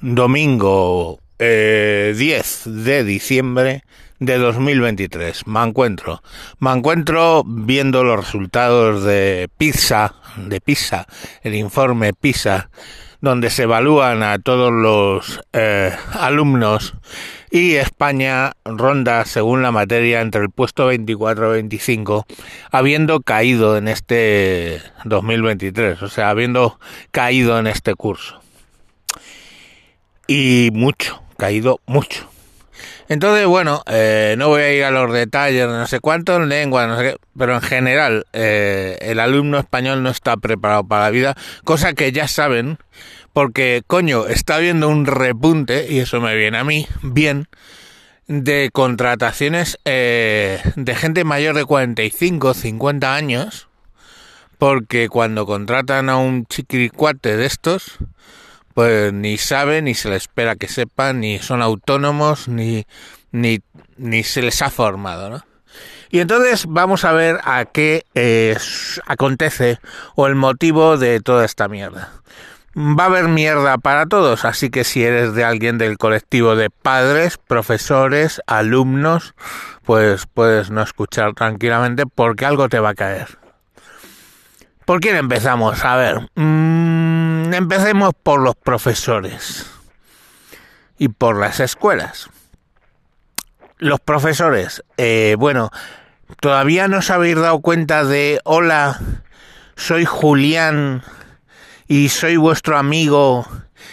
domingo eh, 10 de diciembre de 2023. Me encuentro, me encuentro viendo los resultados de PISA, de PISA, el informe PISA, donde se evalúan a todos los eh, alumnos y España ronda, según la materia, entre el puesto 24 y 25, habiendo caído en este 2023, o sea, habiendo caído en este curso. Y mucho, caído mucho. Entonces, bueno, eh, no voy a ir a los detalles, no sé cuánto en lengua, no sé qué, pero en general eh, el alumno español no está preparado para la vida, cosa que ya saben, porque, coño, está habiendo un repunte, y eso me viene a mí, bien, de contrataciones eh, de gente mayor de 45, 50 años, porque cuando contratan a un chiquiricuate de estos, pues ni sabe, ni se le espera que sepan, ni son autónomos, ni, ni, ni se les ha formado, ¿no? Y entonces vamos a ver a qué eh, acontece o el motivo de toda esta mierda. Va a haber mierda para todos, así que si eres de alguien del colectivo de padres, profesores, alumnos, pues puedes no escuchar tranquilamente porque algo te va a caer. ¿Por quién empezamos? A ver, mmm, empecemos por los profesores y por las escuelas. Los profesores, eh, bueno, todavía no os habéis dado cuenta de, hola, soy Julián y soy vuestro amigo,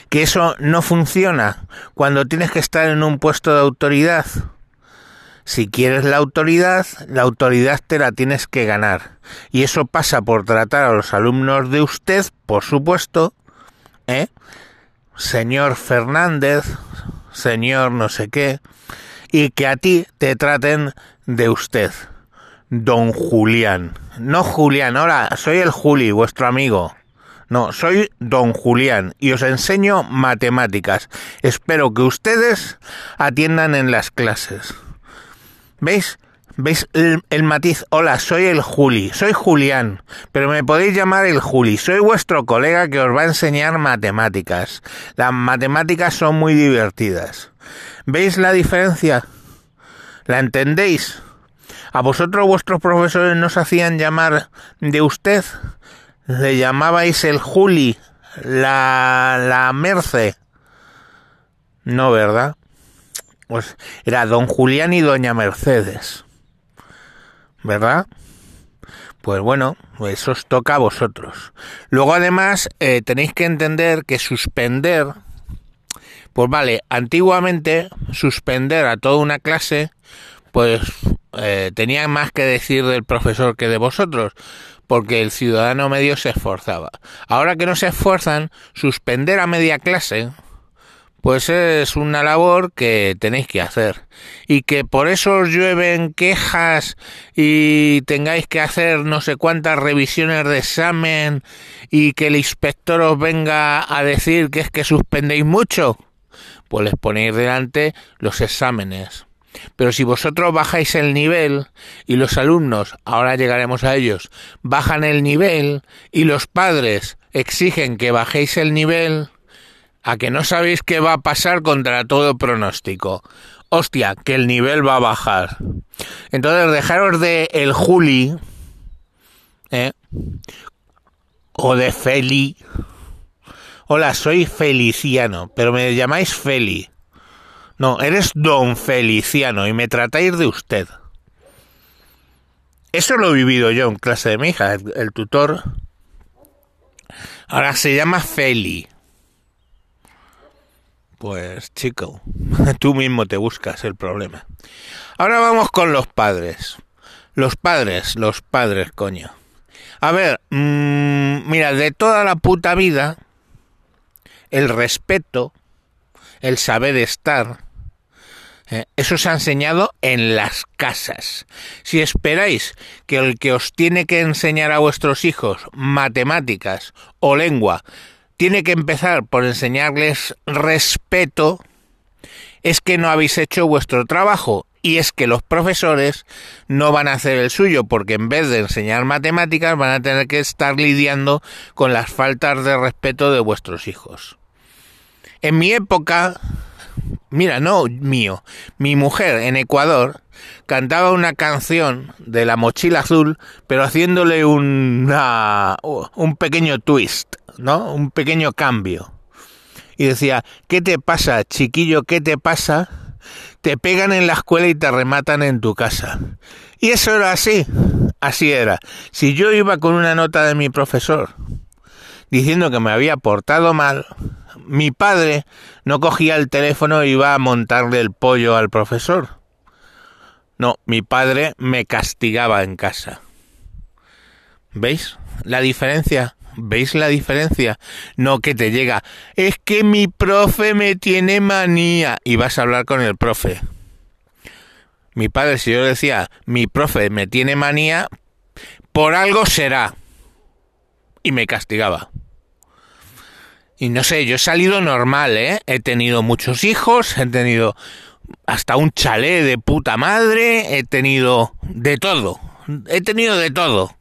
que eso no funciona cuando tienes que estar en un puesto de autoridad. Si quieres la autoridad, la autoridad te la tienes que ganar. Y eso pasa por tratar a los alumnos de usted, por supuesto, ¿eh? Señor Fernández, señor no sé qué, y que a ti te traten de usted, don Julián. No Julián, ahora soy el Juli, vuestro amigo. No, soy don Julián y os enseño matemáticas. Espero que ustedes atiendan en las clases. ¿Veis? ¿Veis el, el, matiz? Hola, soy el Juli, soy Julián, pero me podéis llamar el Juli. Soy vuestro colega que os va a enseñar matemáticas. Las matemáticas son muy divertidas. ¿Veis la diferencia? ¿La entendéis? ¿A vosotros vuestros profesores nos hacían llamar de usted? ¿Le llamabais el Juli? ¿La, la Merce? No, ¿verdad? Pues era don Julián y doña Mercedes. ¿Verdad? Pues bueno, eso os toca a vosotros. Luego además eh, tenéis que entender que suspender, pues vale, antiguamente suspender a toda una clase, pues eh, tenía más que decir del profesor que de vosotros, porque el ciudadano medio se esforzaba. Ahora que no se esfuerzan, suspender a media clase, pues es una labor que tenéis que hacer. Y que por eso os llueven quejas y tengáis que hacer no sé cuántas revisiones de examen y que el inspector os venga a decir que es que suspendéis mucho, pues les ponéis delante los exámenes. Pero si vosotros bajáis el nivel y los alumnos, ahora llegaremos a ellos, bajan el nivel y los padres exigen que bajéis el nivel, a que no sabéis qué va a pasar contra todo pronóstico. Hostia, que el nivel va a bajar. Entonces, dejaros de el Juli, ¿eh? o de Feli. Hola, soy Feliciano, pero me llamáis Feli. No, eres don Feliciano y me tratáis de usted. Eso lo he vivido yo en clase de mi hija, el, el tutor. Ahora se llama Feli. Pues chico, tú mismo te buscas el problema. Ahora vamos con los padres. Los padres, los padres, coño. A ver, mmm, mira, de toda la puta vida, el respeto, el saber estar, eh, eso se ha enseñado en las casas. Si esperáis que el que os tiene que enseñar a vuestros hijos matemáticas o lengua tiene que empezar por enseñarles respeto, es que no habéis hecho vuestro trabajo y es que los profesores no van a hacer el suyo porque en vez de enseñar matemáticas van a tener que estar lidiando con las faltas de respeto de vuestros hijos. En mi época, mira, no mío, mi mujer en Ecuador cantaba una canción de la mochila azul, pero haciéndole una, un pequeño twist, ¿no? Un pequeño cambio. Y decía, ¿qué te pasa, chiquillo? ¿Qué te pasa? Te pegan en la escuela y te rematan en tu casa. Y eso era así, así era. Si yo iba con una nota de mi profesor diciendo que me había portado mal, mi padre no cogía el teléfono e iba a montarle el pollo al profesor. No, mi padre me castigaba en casa. ¿Veis la diferencia? ¿Veis la diferencia? No que te llega, es que mi profe me tiene manía y vas a hablar con el profe. Mi padre, si yo decía, mi profe me tiene manía, por algo será. Y me castigaba. Y no sé, yo he salido normal, ¿eh? He tenido muchos hijos, he tenido hasta un chalet de puta madre, he tenido de todo, he tenido de todo.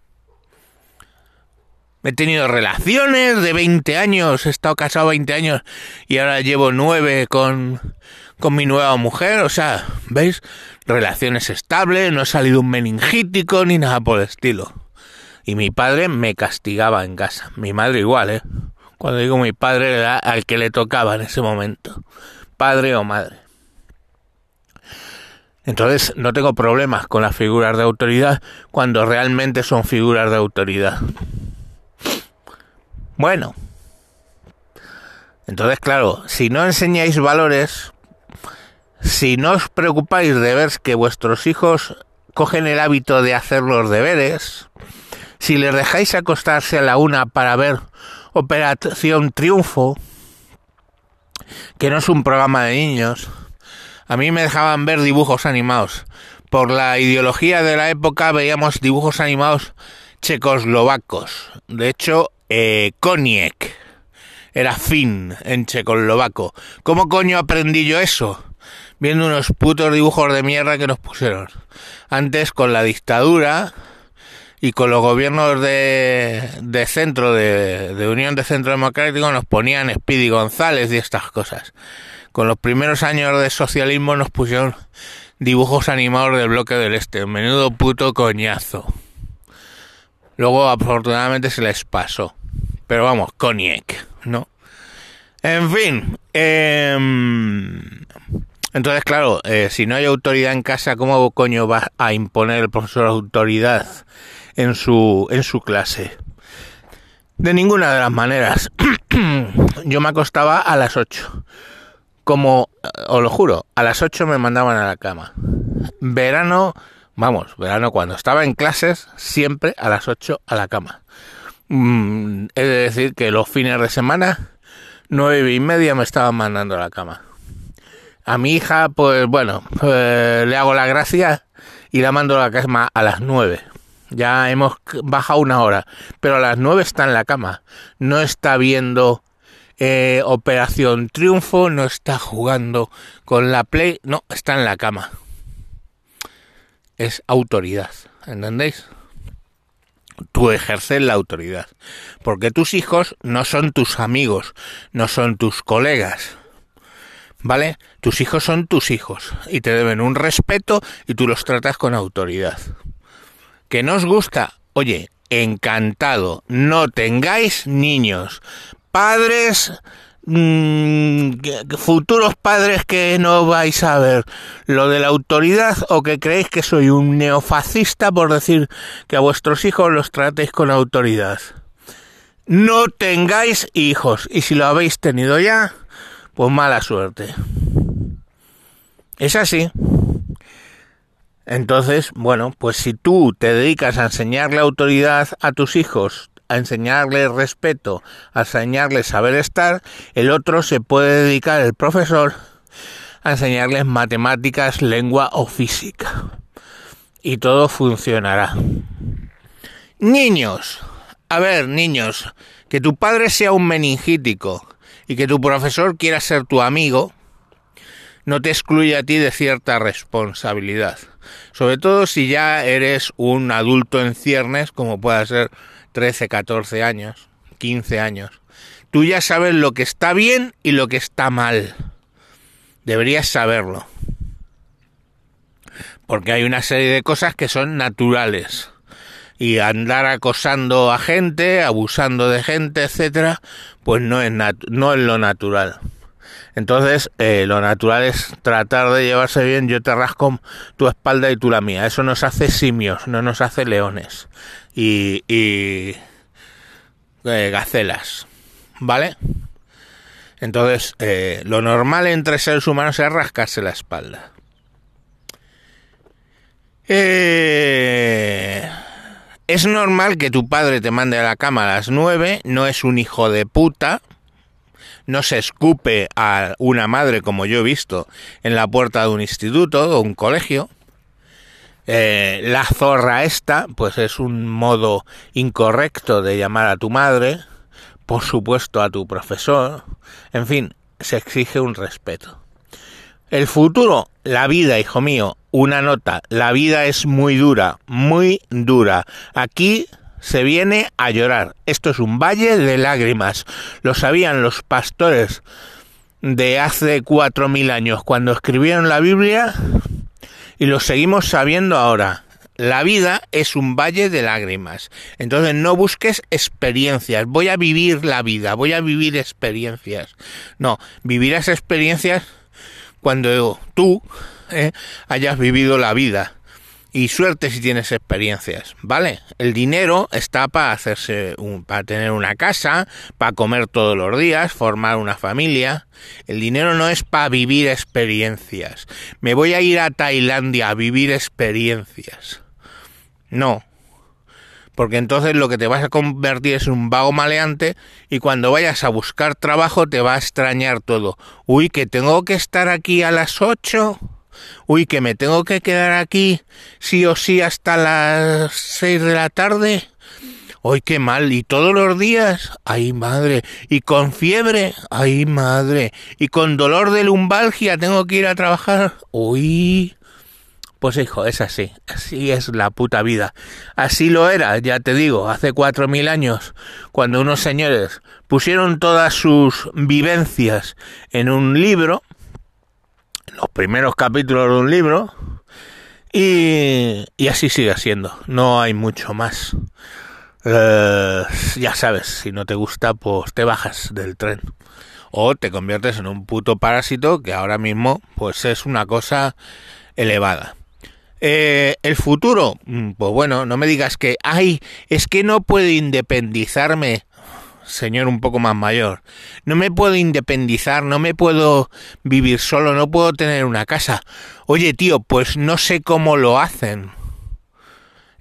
He tenido relaciones de 20 años, he estado casado 20 años y ahora llevo 9 con, con mi nueva mujer, o sea, ¿veis? Relaciones estables, no he salido un meningítico ni nada por el estilo. Y mi padre me castigaba en casa, mi madre igual, ¿eh? Cuando digo mi padre era al que le tocaba en ese momento, padre o madre. Entonces no tengo problemas con las figuras de autoridad cuando realmente son figuras de autoridad. Bueno, entonces claro, si no enseñáis valores, si no os preocupáis de ver que vuestros hijos cogen el hábito de hacer los deberes, si les dejáis acostarse a la una para ver Operación Triunfo, que no es un programa de niños, a mí me dejaban ver dibujos animados. Por la ideología de la época veíamos dibujos animados checoslovacos. De hecho, eh, Koniec era fin en checoslovaco. ¿Cómo coño aprendí yo eso? Viendo unos putos dibujos de mierda que nos pusieron. Antes con la dictadura y con los gobiernos de, centro, de, Unión de Centro Democrático, nos ponían Speedy González y estas cosas con los primeros años de socialismo nos pusieron dibujos animados del bloque del este. Menudo puto coñazo. Luego afortunadamente se les pasó. Pero vamos, Koniec, ¿no? En fin. Em, entonces, claro, eh, si no hay autoridad en casa, ¿cómo coño va a imponer el profesor autoridad en su, en su clase? De ninguna de las maneras. Yo me acostaba a las 8 como, os lo juro, a las 8 me mandaban a la cama. Verano, vamos, verano cuando estaba en clases, siempre a las 8 a la cama. Mm, de decir que los fines de semana, nueve y media me estaban mandando a la cama. A mi hija, pues bueno, pues, le hago la gracia y la mando a la cama a las 9. Ya hemos bajado una hora, pero a las 9 está en la cama. No está viendo eh, Operación Triunfo, no está jugando con la Play, no, está en la cama. Es autoridad, ¿entendéis? Tú ejerces la autoridad. Porque tus hijos no son tus amigos, no son tus colegas. ¿Vale? Tus hijos son tus hijos y te deben un respeto y tú los tratas con autoridad. ¿Que no os gusta? Oye, encantado. No tengáis niños padres, mm, futuros padres que no vais a ver lo de la autoridad o que creéis que soy un neofascista por decir que a vuestros hijos los tratéis con autoridad. No tengáis hijos y si lo habéis tenido ya, pues mala suerte. Es así. Entonces, bueno, pues si tú te dedicas a enseñarle autoridad a tus hijos a enseñarle respeto, a enseñarle saber estar, el otro se puede dedicar, el profesor, a enseñarles matemáticas, lengua o física. Y todo funcionará. Niños, a ver, niños, que tu padre sea un meningítico y que tu profesor quiera ser tu amigo, no te excluye a ti de cierta responsabilidad. Sobre todo si ya eres un adulto en ciernes, como pueda ser 13, 14 años, 15 años, Tú ya sabes lo que está bien y lo que está mal. Deberías saberlo. Porque hay una serie de cosas que son naturales. Y andar acosando a gente, abusando de gente, etcétera, pues no es, no es lo natural. Entonces, eh, lo natural es tratar de llevarse bien. Yo te rasco tu espalda y tú la mía. Eso nos hace simios, no nos hace leones y, y eh, gacelas. ¿Vale? Entonces, eh, lo normal entre seres humanos es rascarse la espalda. es normal que tu padre te mande a la cama a las nueve, no es un hijo de puta, no se escupe a una madre como yo he visto en la puerta de un instituto o un colegio. Eh, la zorra esta, pues es un modo incorrecto de llamar a tu madre, por supuesto a tu profesor, en fin, se exige un respeto. El futuro, la vida, hijo mío, una nota, la vida es muy dura, muy dura. Aquí se viene a llorar. Esto es un valle de lágrimas. Lo sabían los pastores de hace cuatro mil años cuando escribieron la Biblia y lo seguimos sabiendo ahora. La vida es un valle de lágrimas. Entonces no busques experiencias. Voy a vivir la vida, voy a vivir experiencias. No, vivirás experiencias cuando tú eh, hayas vivido la vida y suerte si tienes experiencias, ¿vale? El dinero está para hacerse un, para tener una casa, para comer todos los días, formar una familia. El dinero no es para vivir experiencias. Me voy a ir a Tailandia a vivir experiencias. No. Porque entonces lo que te vas a convertir es un vago maleante y cuando vayas a buscar trabajo te va a extrañar todo. Uy, que tengo que estar aquí a las ocho uy, que me tengo que quedar aquí sí o sí hasta las seis de la tarde. ¡Uy, qué mal! ¿Y todos los días? ¡Ay, madre! ¿Y con fiebre? ¡Ay, madre! ¿Y con dolor de lumbalgia tengo que ir a trabajar? ¡Uy! Pues hijo, es así, así es la puta vida. Así lo era, ya te digo, hace cuatro mil años, cuando unos señores pusieron todas sus vivencias en un libro, los primeros capítulos de un libro y, así sigue siendo. No hay mucho más. Eh, ya sabes, si no te gusta, pues te bajas del tren. O te conviertes en un puto parásito que ahora mismo pues es una cosa elevada. Eh, el futuro, mm, pues bueno, no me digas que, ay, es que no puedo independizarme señor un poco más mayor. No me puedo independizar, no me puedo vivir solo, no puedo tener una casa. Oye, tío, pues no sé cómo lo hacen.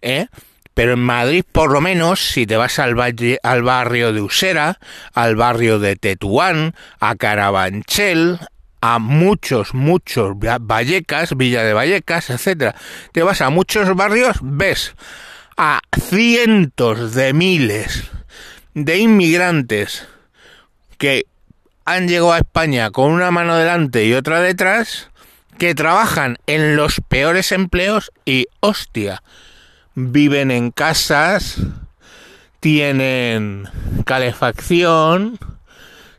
¿Eh? Pero en Madrid, por lo menos, si te vas al, al barrio de Usera, al barrio de Tetuán, a Carabanchel, a muchos, muchos Vallecas, Villa de Vallecas, etcétera. Te vas a muchos barrios, ves a cientos de miles de inmigrantes que han llegado a España con una mano delante y otra detrás, que trabajan en los peores empleos y, hostia, viven en casas, tienen calefacción,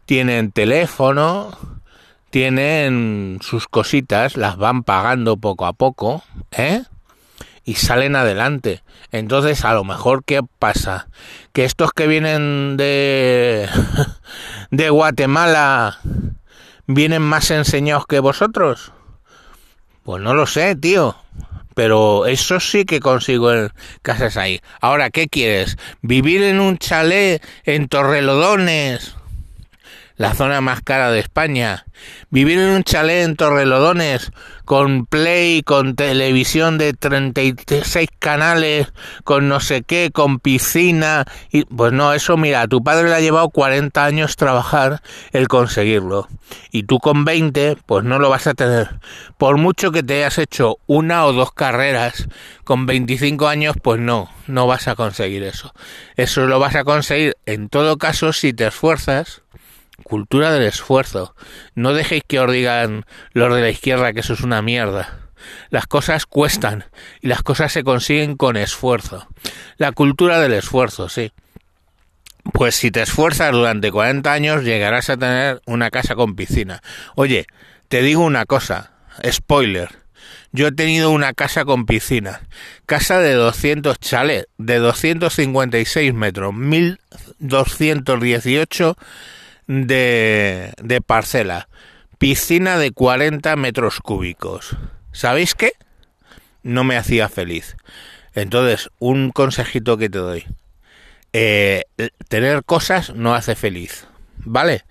tienen teléfono, tienen sus cositas, las van pagando poco a poco, ¿eh? Y salen adelante. Entonces, a lo mejor, ¿qué pasa? Que estos que vienen de, de Guatemala vienen más enseñados que vosotros. Pues no lo sé, tío. Pero eso sí que consigo en casas ahí. Ahora, ¿qué quieres? ¿Vivir en un chalet en Torrelodones? La zona más cara de España. Vivir en un chalet en Torrelodones, con play, con televisión de 36 canales, con no sé qué, con piscina. Y, pues no, eso mira, tu padre le ha llevado 40 años trabajar el conseguirlo. Y tú con 20, pues no lo vas a tener. Por mucho que te hayas hecho una o dos carreras, con 25 años, pues no, no vas a conseguir eso. Eso lo vas a conseguir en todo caso si te esfuerzas cultura del esfuerzo. No dejéis que os digan los de la izquierda que eso es una mierda. Las cosas cuestan y las cosas se consiguen con esfuerzo. La cultura del esfuerzo, sí. pues si te esfuerzas durante 40 años llegarás a tener una casa con piscina. Oye, te digo una cosa, spoiler. Yo he tenido una casa con piscina, casa de 200 chalets, de 256 metros, 1218 de, de parcela, piscina de 40 metros cúbicos. ¿Sabéis qué? No me hacía feliz. Entonces, un consejito que te doy. Eh, tener cosas no hace feliz. ¿Vale?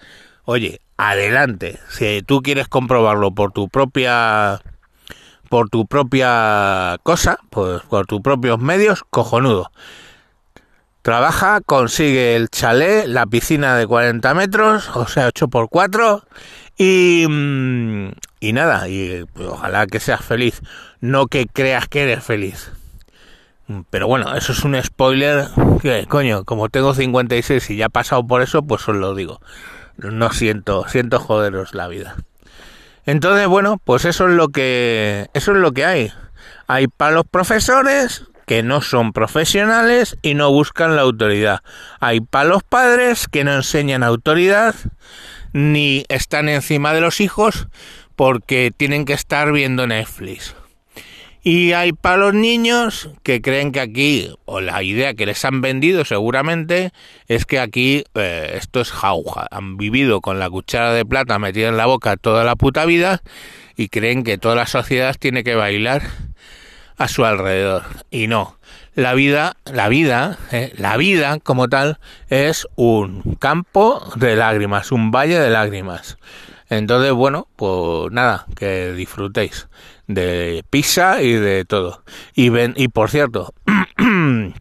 Oye, adelante. Si tú quieres comprobarlo por tu propia por tu propia cosa, pues por tus propios medios, cojonudo. Trabaja, consigue el chalet, la piscina de 40 metros, o sea, 8 por 4 y, mm, y nada, y pues, ojalá que seas feliz, no que creas que eres feliz. Pero bueno, eso es un spoiler que, coño, como tengo 56 y ya he pasado por eso, pues os lo digo. No siento, siento joderos la vida. Entonces, bueno, pues eso es lo que eso es lo que hay. Hay para los profesores que no son profesionales y no buscan la autoridad. Hay para los padres que no enseñan autoridad ni están encima de los hijos porque tienen que estar viendo Netflix. Y hay para los niños que creen que aquí, o la idea que les han vendido seguramente, es que aquí eh, esto es jauja. Han vivido con la cuchara de plata metida en la boca toda la puta vida y creen que toda la sociedad tiene que bailar a su alrededor. Y no. La vida, la vida, eh, la vida como tal es un campo de lágrimas, un valle de lágrimas. Entonces, bueno, pues nada, que disfrutéis de pizza y de todo. Y, ven, y por cierto,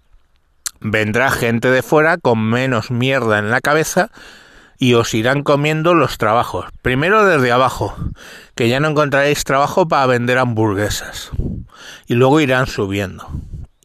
vendrá gente de fuera con menos mierda en la cabeza y os irán comiendo los trabajos. Primero desde abajo, que ya no encontraréis trabajo para vender hamburguesas. Y luego irán subiendo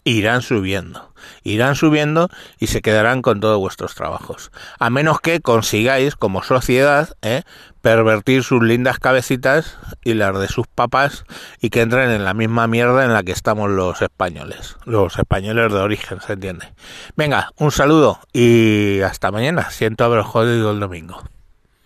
irán subiendo. Irán subiendo y se quedarán con todos vuestros trabajos. A menos que consigáis, como sociedad, ¿eh? pervertir sus lindas cabecitas y las de sus papas y que entren en la misma mierda en la que estamos los españoles. Los españoles de origen, ¿se entiende? Venga, un saludo y hasta mañana. Siento haber jodido el domingo.